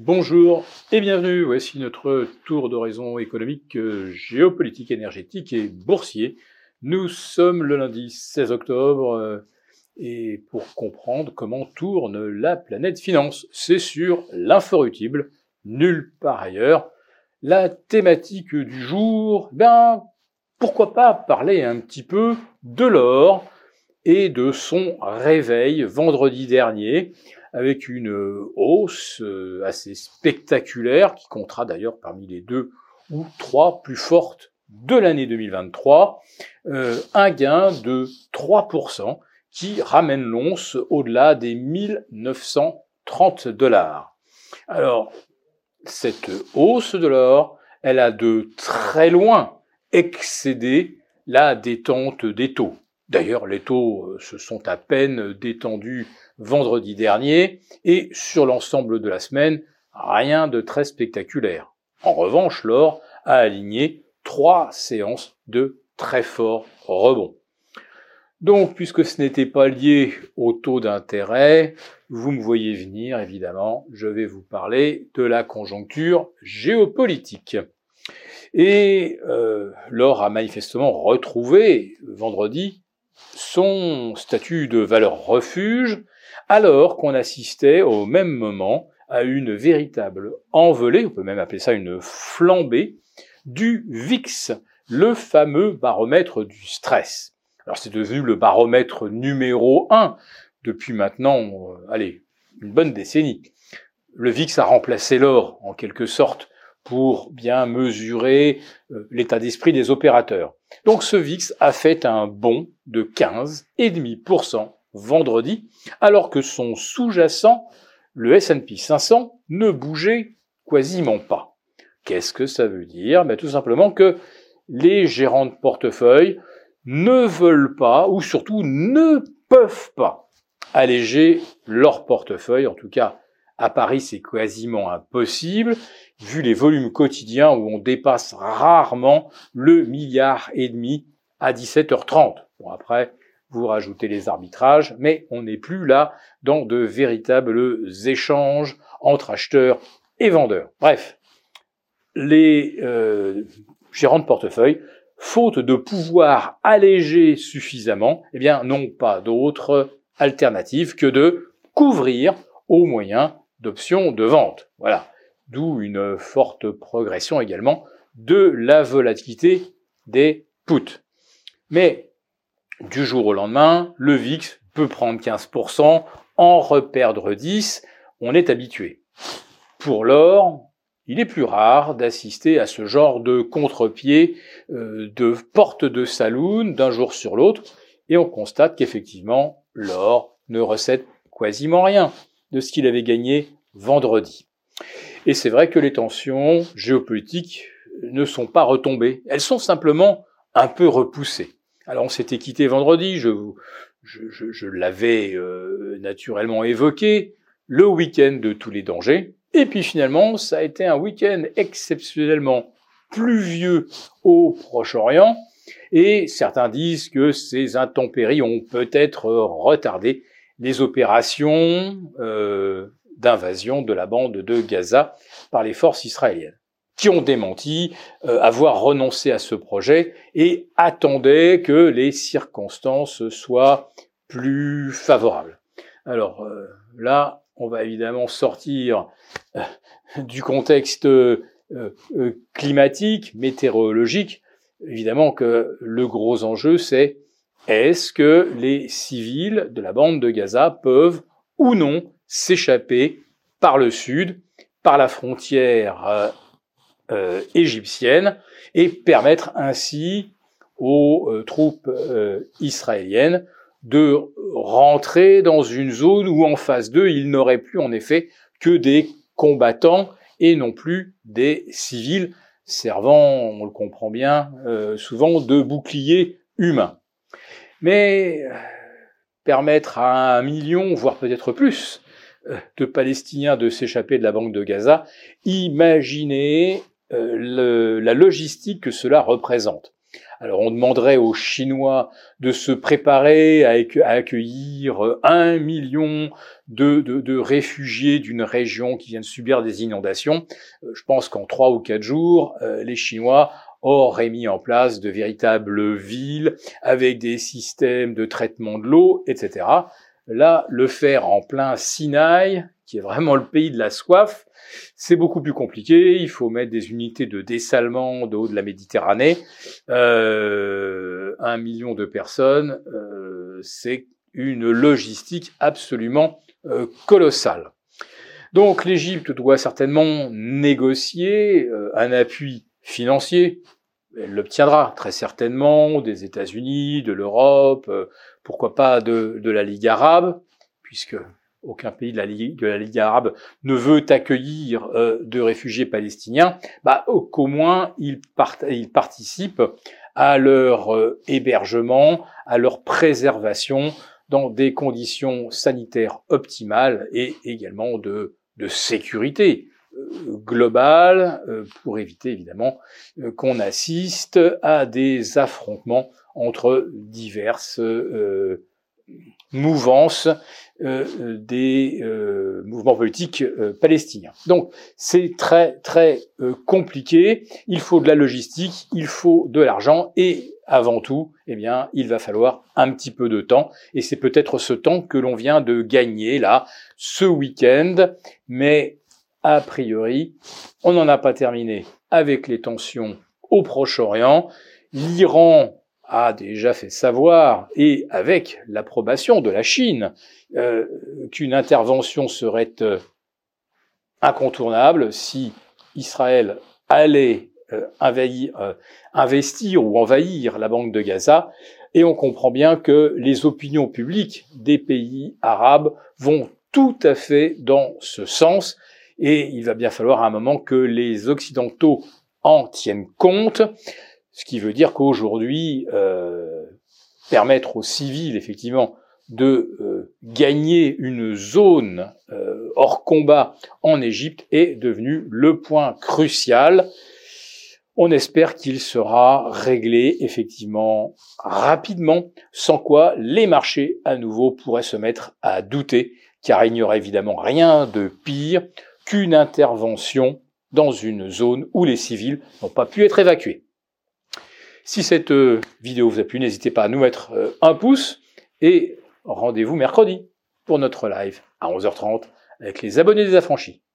Bonjour et bienvenue. Voici notre tour d'horizon économique, euh, géopolitique, énergétique et boursier. Nous sommes le lundi 16 octobre euh, et pour comprendre comment tourne la planète finance, c'est sur l'inforutible, nulle part ailleurs. La thématique du jour, ben pourquoi pas parler un petit peu de l'or et de son réveil vendredi dernier avec une hausse euh, assez spectaculaire qui comptera d'ailleurs parmi les deux ou trois plus fortes de l'année 2023, euh, un gain de 3% qui ramène l'once au-delà des 1930 dollars. Alors, cette hausse de l'or, elle a de très loin excédé la détente des taux. D'ailleurs, les taux euh, se sont à peine détendus vendredi dernier, et sur l'ensemble de la semaine, rien de très spectaculaire. En revanche, l'or a aligné trois séances de très forts rebonds. Donc, puisque ce n'était pas lié au taux d'intérêt, vous me voyez venir, évidemment, je vais vous parler de la conjoncture géopolitique. Et euh, l'or a manifestement retrouvé vendredi son statut de valeur refuge, alors qu'on assistait au même moment à une véritable envolée, on peut même appeler ça une flambée, du VIX, le fameux baromètre du stress. Alors c'est devenu le baromètre numéro un depuis maintenant, euh, allez, une bonne décennie. Le VIX a remplacé l'or, en quelque sorte, pour bien mesurer euh, l'état d'esprit des opérateurs. Donc ce VIX a fait un bond de 15,5% vendredi, alors que son sous-jacent, le S&P 500, ne bougeait quasiment pas. Qu'est-ce que ça veut dire? Ben, Tout simplement que les gérants de portefeuille ne veulent pas, ou surtout ne peuvent pas, alléger leur portefeuille, en tout cas à Paris, c'est quasiment impossible, vu les volumes quotidiens où on dépasse rarement le milliard et demi à 17h30. Bon, après, vous rajoutez les arbitrages, mais on n'est plus là dans de véritables échanges entre acheteurs et vendeurs. Bref, les euh, gérants de portefeuille, faute de pouvoir alléger suffisamment, eh bien, n'ont pas d'autre alternative que de couvrir au moyen d'options de vente. Voilà. D'où une forte progression également de la volatilité des puts. Mais du jour au lendemain, le VIX peut prendre 15%, en reperdre 10, on est habitué. Pour l'or, il est plus rare d'assister à ce genre de contre-pied, euh, de porte de saloon d'un jour sur l'autre, et on constate qu'effectivement, l'or ne recède quasiment rien de ce qu'il avait gagné vendredi. Et c'est vrai que les tensions géopolitiques ne sont pas retombées, elles sont simplement un peu repoussées. Alors on s'était quitté vendredi, je, je, je, l'avais euh, naturellement évoqué, le week-end de tous les dangers, et puis finalement ça a été un week-end exceptionnellement pluvieux au Proche-Orient, et certains disent que ces intempéries ont peut-être retardé les opérations euh, d'invasion de la bande de Gaza par les forces israéliennes, qui ont démenti euh, avoir renoncé à ce projet et attendaient que les circonstances soient plus favorables. Alors euh, là, on va évidemment sortir du contexte climatique, météorologique. Évidemment que le gros enjeu, c'est est-ce que les civils de la bande de Gaza peuvent ou non s'échapper par le sud, par la frontière euh, euh, égyptienne, et permettre ainsi aux euh, troupes israéliennes de rentrer dans une zone où en face d'eux, il n'aurait plus en effet que des combattants et non plus des civils servant, on le comprend bien, souvent de boucliers humains. Mais euh, permettre à un million, voire peut-être plus, euh, de Palestiniens de s'échapper de la banque de Gaza, imaginez euh, la logistique que cela représente. Alors on demanderait aux Chinois de se préparer à, accueillir un million de, réfugiés d'une région qui vient de subir des inondations. Euh, je pense qu'en trois ou quatre jours, euh, les Chinois auraient mis en place de véritables villes avec des systèmes de traitement de l'eau, etc. Là, le faire en plein Sinaï, qui est vraiment le pays de la soif, c'est beaucoup plus compliqué. Il faut mettre des unités de dessalement de haut de la Méditerranée. Euh, un million de personnes, euh, c'est une logistique absolument euh, colossale. Donc l'Égypte doit certainement négocier un appui financier. Elle l'obtiendra très certainement des États-Unis, de l'Europe, pourquoi pas de, la Ligue arabe, puisque aucun pays de la, Ligue, de la Ligue arabe ne veut accueillir euh, de réfugiés palestiniens, bah, qu'au moins ils, participent à leur euh, hébergement, à leur préservation dans des conditions sanitaires optimales et également de, de sécurité. euh, globale pour éviter évidemment qu'on assiste à des affrontements entre diverses mouvance euh, des euh, mouvements politiques euh, palestiniens. Donc c'est très très compliqué. Il faut de la logistique, il faut de l'argent et avant tout, eh bien, il va falloir un petit peu de temps et c'est peut-être ce temps que l'on vient de gagner là ce week-end, mais a priori, on n'en a pas terminé avec les tensions au Proche-Orient. L'Iran a déjà fait savoir, et avec l'approbation de la Chine, euh, qu'une intervention serait euh, incontournable si Israël allait euh, investir ou envahir la banque de Gaza. Et on comprend bien que les opinions publiques des pays arabes vont tout à fait dans ce sens. Et il va bien falloir à un moment que les Occidentaux en tiennent compte. Ce qui veut dire qu'aujourd'hui, euh, permettre aux civils, effectivement, de euh, gagner une zone euh, hors combat en Égypte est devenu le point crucial. On espère qu'il sera réglé effectivement rapidement, sans quoi les marchés à nouveau pourraient se mettre à douter, car il n'y aurait évidemment rien de pire qu'une intervention dans une zone où les civils n'ont pas pu être évacués. Si cette euh, vidéo vous a plu, n'hésitez pas à nous mettre euh, un pouce et rendez-vous mercredi pour notre live à 11h30 avec les abonnés des affranchis.